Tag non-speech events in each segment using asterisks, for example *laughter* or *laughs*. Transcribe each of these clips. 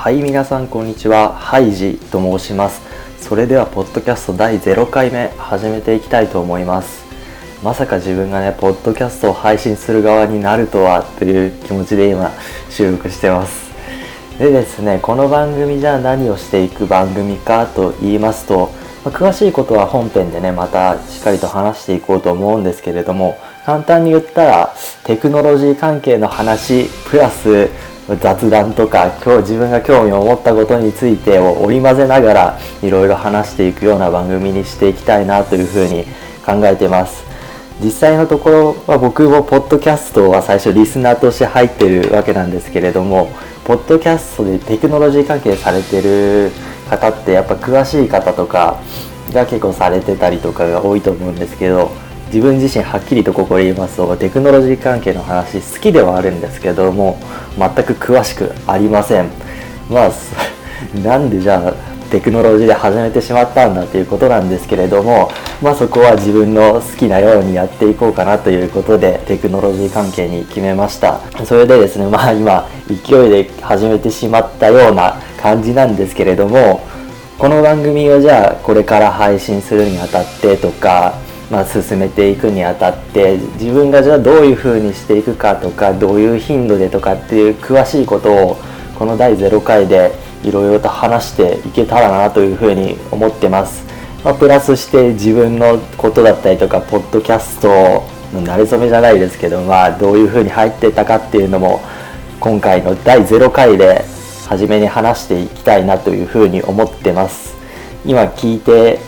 はい皆さんこんにちは。ハイジと申します。それではポッドキャスト第0回目始めていきたいと思います。まさか自分がねポッドキャストを配信する側になるとはという気持ちで今収録してます。でですねこの番組じゃあ何をしていく番組かと言いますと、ま、詳しいことは本編でねまたしっかりと話していこうと思うんですけれども簡単に言ったらテクノロジー関係の話プラス雑談とか今日自分が興味を持ったことについてを織り交ぜながらいろいろ話していくような番組にしていきたいなというふうに考えてます。実際のところは僕もポッドキャストは最初リスナーとして入ってるわけなんですけれどもポッドキャストでテクノロジー関係されてる方ってやっぱ詳しい方とかが結構されてたりとかが多いと思うんですけど自分自身はっきりとここで言います。とテクノロジー関係の話好きではあるんですけども全く詳しくありません。まあ *laughs* なんでじゃあテクノロジーで始めてしまったんだということなんですけれどもまあそこは自分の好きなようにやっていこうかなということでテクノロジー関係に決めました。それでですねまあ今勢いで始めてしまったような感じなんですけれどもこの番組をじゃあこれから配信するにあたってとかまあ、進めていくにあたって自分がじゃあどういうふうにしていくかとかどういう頻度でとかっていう詳しいことをこの第0回でいろいろと話していけたらなというふうに思ってます、まあ、プラスして自分のことだったりとかポッドキャストの慣れ初めじゃないですけど、まあ、どういうふうに入ってたかっていうのも今回の第0回で初めに話していきたいなというふうに思ってます。今聞いて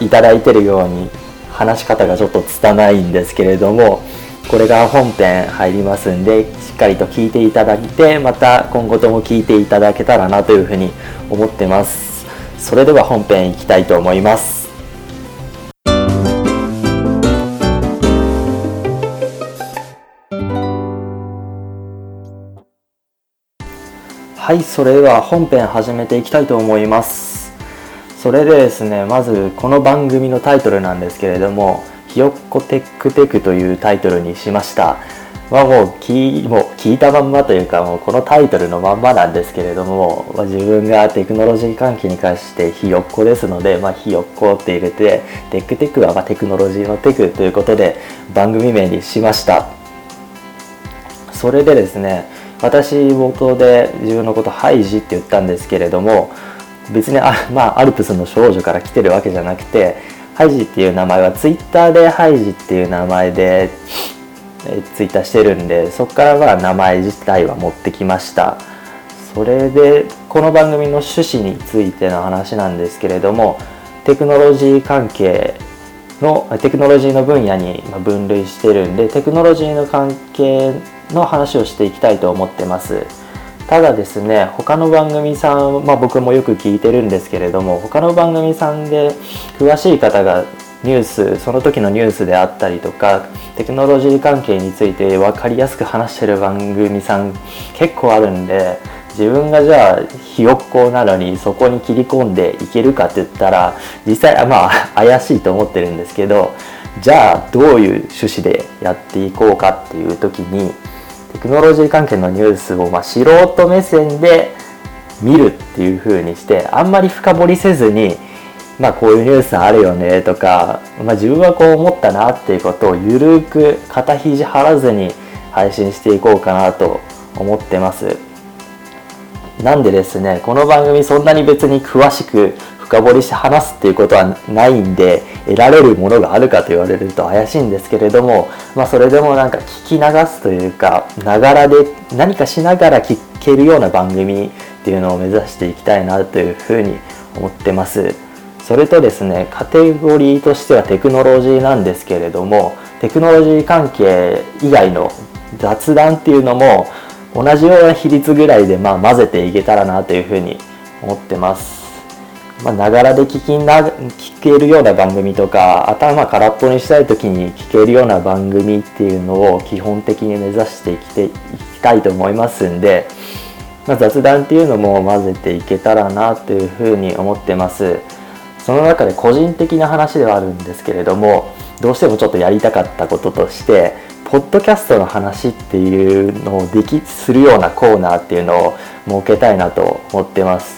いただいてるように話し方がちょっと拙いんですけれどもこれが本編入りますんでしっかりと聞いていただいてまた今後とも聞いていただけたらなというふうに思ってます。それでは本編いきたいと思います。はいそれでは本編始めていきたいと思います。それでですねまずこの番組のタイトルなんですけれども「ひよっこテックテク」というタイトルにしました。まあもう聞もう聞いたまんまというかもうこのタイトルのまんまなんですけれども、まあ、自分がテクノロジー関係に関してひよっこですので、まあ、ひよっこって入れてテックテクはまテクノロジーのテクということで番組名にしました。それでですね私冒頭で自分のことハイジって言ったんですけれども別にあ、まあ、アルプスの少女から来てるわけじゃなくてハイジっていう名前はツイッターでハイジっていう名前でえツイッターしてるんでそこからは名前自体は持ってきました。それでこの番組の趣旨についての話なんですけれどもテクノロジー関係のテクノロジーの分野に分類してるんでテクノロジーの関係の話をしていきたいと思ってます。ただですね他の番組さん、まあ、僕もよく聞いてるんですけれども他の番組さんで詳しい方がニュースその時のニュースであったりとかテクノロジー関係について分かりやすく話してる番組さん結構あるんで自分がじゃあひよっこなのにそこに切り込んでいけるかって言ったら実際まあ怪しいと思ってるんですけどじゃあどういう趣旨でやっていこうかっていう時にテクノロジー関係のニュースをま素人目線で見るっていう風にしてあんまり深掘りせずにまあこういうニュースあるよねとか、まあ、自分はこう思ったなっていうことをゆるく肩肘張らずに配信していこうかなと思ってます。なんでですねこの番組そんなに別に詳しく深掘りして話すっていうことはないんで得られるものがあるかと言われると怪しいんですけれども、まあ、それでもなんか聞き流すというかながらで何かしながら聞けるような番組っていうのを目指していきたいなというふうに思ってます。それとですねカテゴリーとしてはテクノロジーなんですけれどもテクノロジー関係以外の雑談っていうのも同じような比率ぐらいでまあ混ぜていけたらなというふうに思ってます。まながらで聞きな聞けるような番組とか頭空っぽにしたい時に聞けるような番組っていうのを基本的に目指していきていきたいと思いますんで、まあ、雑談っていうのも混ぜていけたらなというふうに思ってます。その中で個人的な話ではあるんですけれどもどうしてもちょっとやりたかったこととしてポッドキャストの話っていうのをできするようなコーナーっていうのを設けたいなと思ってます。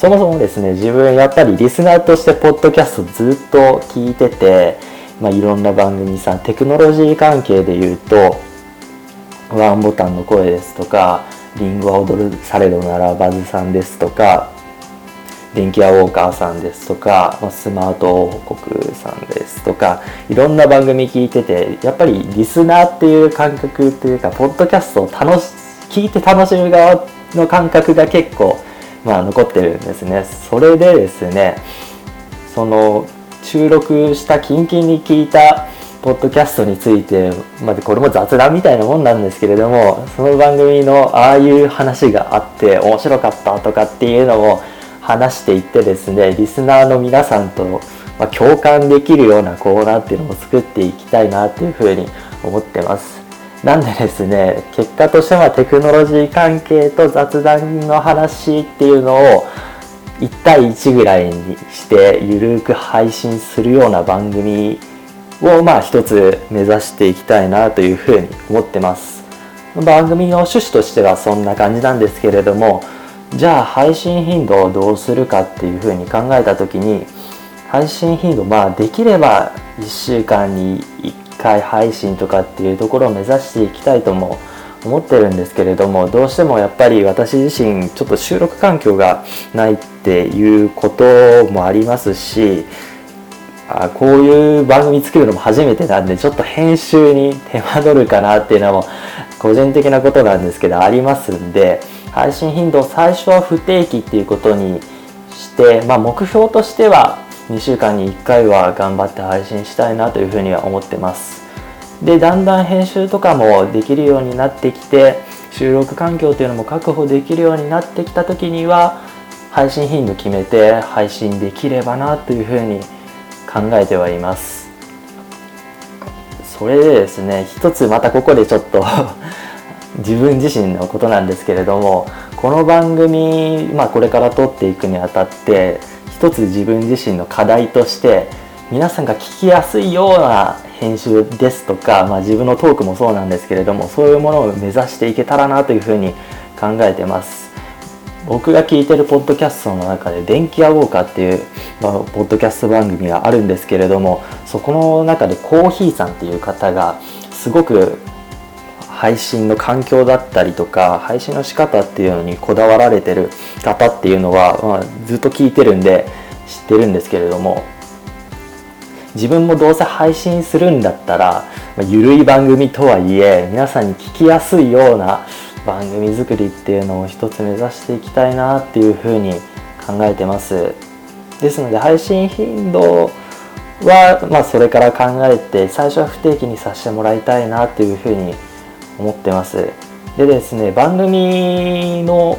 そもそもですね自分やっぱりリスナーとしてポッドキャストずっと聞いてて、まあ、いろんな番組さんテクノロジー関係で言うとワンボタンの声ですとかリンゴは踊るされどならバズさんですとか電気屋ウォーカーさんですとか、まスマート王国さんですとかいろんな番組聞いててやっぱりリスナーっていう感覚というかポッドキャストを楽し聞いて楽しむ側の感覚が結構、まあ、残ってるんですね。それでですねその収録したキンキンに聞いたポッドキャストについて、まあ、これも雑談みたいなもんなんですけれどもその番組のああいう話があって面白かったとかっていうのも話していってですねリスナーの皆さんと、共感できるようなコーナーっていうのを作っていきたいなっていうふうに思ってます。なんでですね結果としてはテクノロジー関係と雑談の話っていうのを1対1ぐらいにしてゆるく配信するような番組をまあ一つ目指していきたいなというふうに思ってます。番組の趣旨としてはそんな感じなんですけれどもじゃあ配信頻度をどうするかっていうふうに考えた時に配信頻度まあできれば1週間に1回配信とかっていうところを目指していきたいとも思ってるんですけれどもどうしてもやっぱり私自身ちょっと収録環境がないっていうこともありますしあこういう番組作るのも初めてなんでちょっと編集に手間取るかなっていうのも個人的なことなんですけどありますんで配信頻度を最初は不定期っていうことにして、まあ、目標としては2週間に1回は頑張って配信したいなというふうには思ってます。でだんだん編集とかもできるようになってきて収録環境というのも確保できるようになってきた時には配信頻度決めて配信できればなというふうに考えてはいます。それでですね一つまたここでちょっと *laughs* 自分自身のことなんですけれどもこの番組、まあ、これから撮っていくにあたって一つ自分自身の課題として皆さんが聞きやすいような編集ですとか、まあ、自分のトークもそうなんですけれどもそういうものを目指していけたらなというふうに考えてます。僕が聞いてるポッドキャストの中で「電気屋ウォーカー」っていう、まあ、ポッドキャスト番組があるんですけれどもそこの中でコーヒーさんっていう方がすごく配信の環境だったりとか配信の仕方っていうのにこだわられてる方っていうのは、まあ、ずっと聞いてるんで知ってるんですけれども自分もどうせ配信するんだったら、まあ、ゆるい番組とはいえ皆さんに聞きやすいような番組作りっていうのを一つ目指していきたいなっていうふうに考えてます。ですので配信頻度は、まあ、それから考えて最初は不定期にさせてもらいたいなっていうふうに思ってますでですね番組の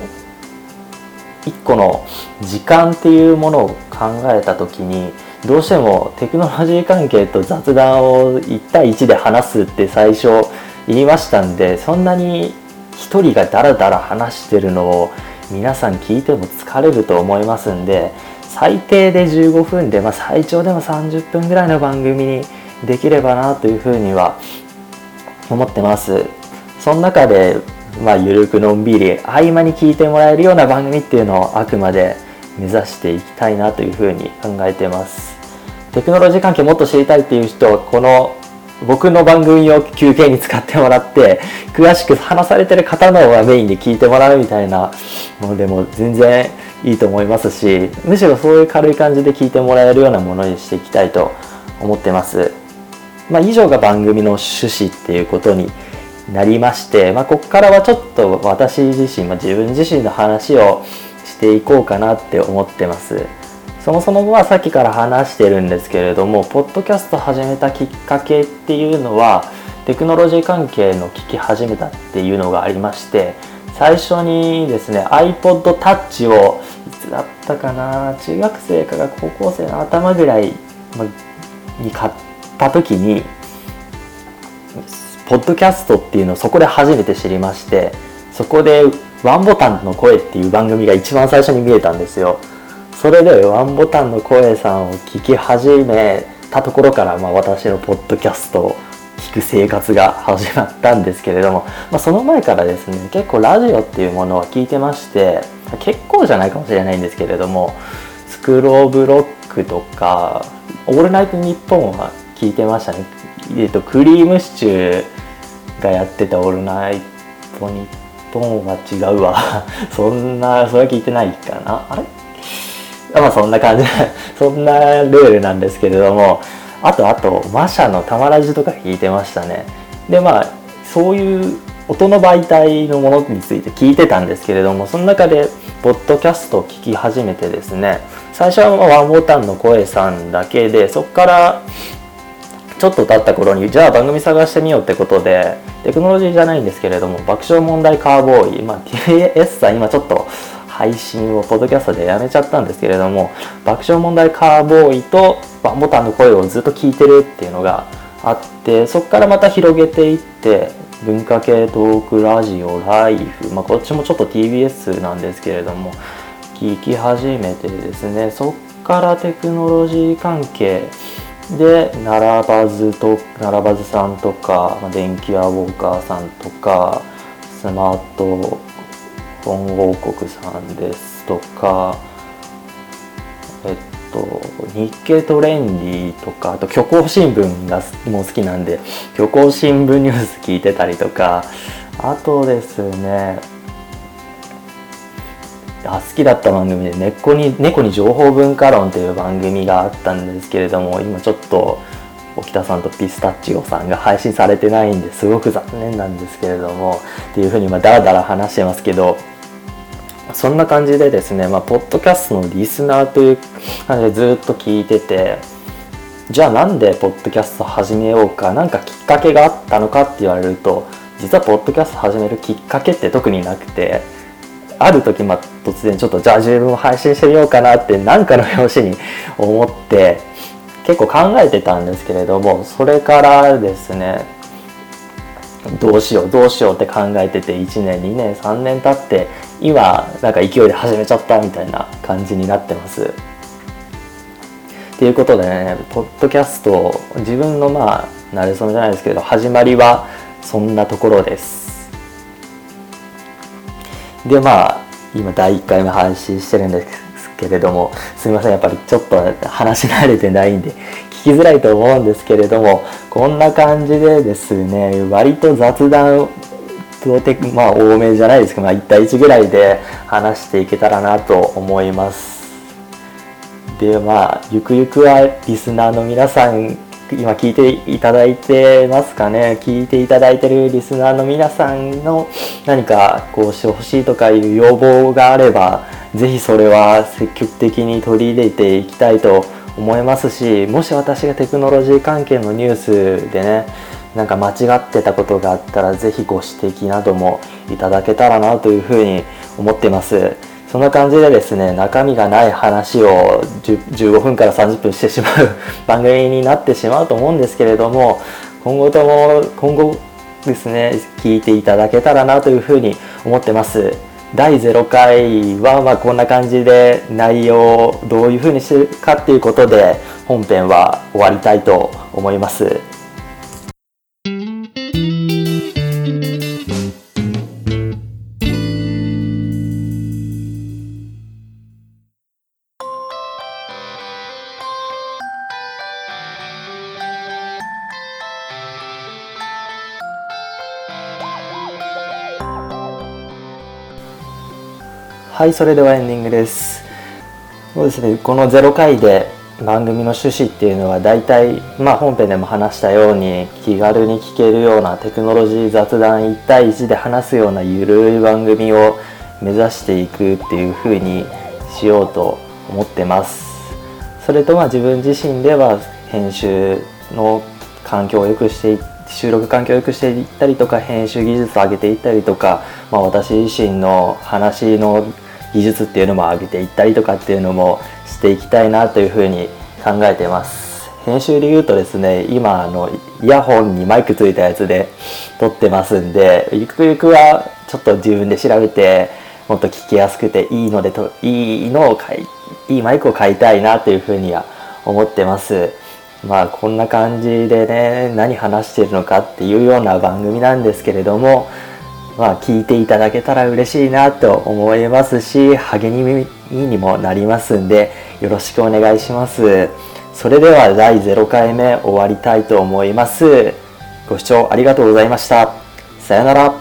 1個の時間っていうものを考えた時にどうしてもテクノロジー関係と雑談を1対1で話すって最初言いましたんでそんなに1人がダラダラ話してるのを皆さん聞いても疲れると思いますんで最低で15分で、まあ、最長でも30分ぐらいの番組にできればなというふうには思ってます。その中で、まあ、ゆるくのんびり合間に聞いてもらえるような番組っていうのをあくまで目指していきたいなというふうに考えてます。テクノロジー関係もっと知りたいっていう人はこの僕の番組を休憩に使ってもらって詳しく話されてる方のはメインで聞いてもらうみたいなものでも全然いいと思いますしむしろそういう軽い感じで聞いてもらえるようなものにしていきたいと思ってます、まあ、以上が番組の趣旨っていうことになりまして、まあ、ここからはちょっと私自身、まあ、自分自身の話をしていこうかなって思ってます。そもそもはさっきから話してるんですけれどもポッドキャスト始めたきっかけっていうのはテクノロジー関係の聞き始めたっていうのがありまして最初にですね iPod Touch をいつだったかな中学生かが高校生の頭ぐらいに買った時にポッドキャストっていうのをそこで初めて知りましてそこでワンボタンの声っていう番組が一番最初に見えたんですよ。それでワンボタンの声さんを聞き始めたところから、まあ、私のポッドキャストを聞く生活が始まったんですけれども、まあ、その前からですね結構ラジオっていうものは聞いてまして結構じゃないかもしれないんですけれどもスクローブロックとか「オールナイトニッポン」は聞いてましたね、えっと、クリームシチューがやってた「オールナイトニッポン」は違うわ。*laughs* そんなそれは聞いてないかな？あれ？*laughs* まあそんな感じ。*laughs* そんなルールなんですけれども。あとあとマシャのたまらじとか聞いてましたね。でまあそういう音の媒体のものについて聞いてたんですけれどもその中でポッドキャストを聞き始めてですね。最初はワンボタンの声さんだけでそこからちょっと経った頃にじゃあ番組探してみようってことでテクノロジーじゃないんですけれども爆笑問題カーボーイ、まあ、TS さん今ちょっと配信をポッドキャストでやめちゃったんですけれども爆笑問題カーボーイとワンボタンの声をずっと聞いてるっていうのがあってそこからまた広げていって文化系トークラジオライフ、まあ、こっちもちょっと TBS なんですけれども聞き始めてですねそっからテクノロジー関係で並ばずと並ばずさんとか、電気屋ウォーカーさんとかスマート本王国さんですとかえっと日経トレンディとかあと虚構新聞がもう好きなんで虚構新聞ニュース聞いてたりとかあとですね好きだった番組で猫に「猫に情報文化論」という番組があったんですけれども今ちょっと沖田さんとピスタチオさんが配信されてないんですごく残念なんですけれどもっていうふうにまあダラダラ話してますけどそんな感じでですね、まあ、ポッドキャストのリスナーという感じでずっと聞いててじゃあなんでポッドキャスト始めようか何かきっかけがあったのかって言われると実はポッドキャスト始めるきっかけって特になくてある時、まあ、突然ちょっとじゃあ自分も配信してみようかなって何かの表紙に思って結構考えてたんですけれどもそれからですねどうしようどうしようって考えてて1年2年3年経って今なんか勢いで始めちゃったみたいな感じになってます。っていうことでねポッドキャスト自分のまあ慣れそめじゃないですけど始まりはそんなところです。でまあ今第1回目配信してるんですけれどもすみませんやっぱりちょっと話し慣れてないんで聞きづらいと思うんですけれどもこんな感じでですね割と雑談とまあ多めじゃないですけど、まあ、1対1ぐらいで話していけたらなと思います。でまあゆくゆくはリスナーの皆さん今聞いていただいてますかね？聞いていただいてるリスナーの皆さんの何かこうしてほしいとかいう要望があれば是非それは積極的に取り入れていきたいと思いますしもし私がテクノロジー関係のニュースでねなんか間違ってたことがあったら是非ご指摘などもいただけたらなというふうに思ってます。そんな感じでですね中身がない話を15分から30分してしまう *laughs* 番組になってしまうと思うんですけれども今後とも今後ですね聞いていただけたらなというふうに思ってます第0回はまこんな感じで内容をどういうふうにしてるかっていうことで本編は終わりたいと思います。はいそれではエンディングです。そうですねこの0回で番組の趣旨っていうのは大体、まあ、本編でも話したように気軽に聞けるようなテクノロジー雑談1対1で話すようなゆるい番組を目指していくっていう風にしようと思ってます。それとまあ自分自身では編集の環境を良くして収録環境を良くしていったりとか編集技術を上げていったりとか、まあ、私自身の話の技術っていうのも上げていったりとかっていうのもしていきたいなというふうに考えてます。編集で言うとですね今あのイヤホンにマイクついたやつで撮ってますんでゆくゆくはちょっと自分で調べてもっと聞きやすくていいのでといいのを買いいいマイクを買いたいなというふうには思ってます。まあこんな感じでね何話してるのかっていうような番組なんですけれどもまあ聞いていただけたら嬉しいなと思いますし励みにもなりますんでよろしくお願いします。それでは第0回目終わりたいと思います。ご視聴ありがとうございました。さよなら。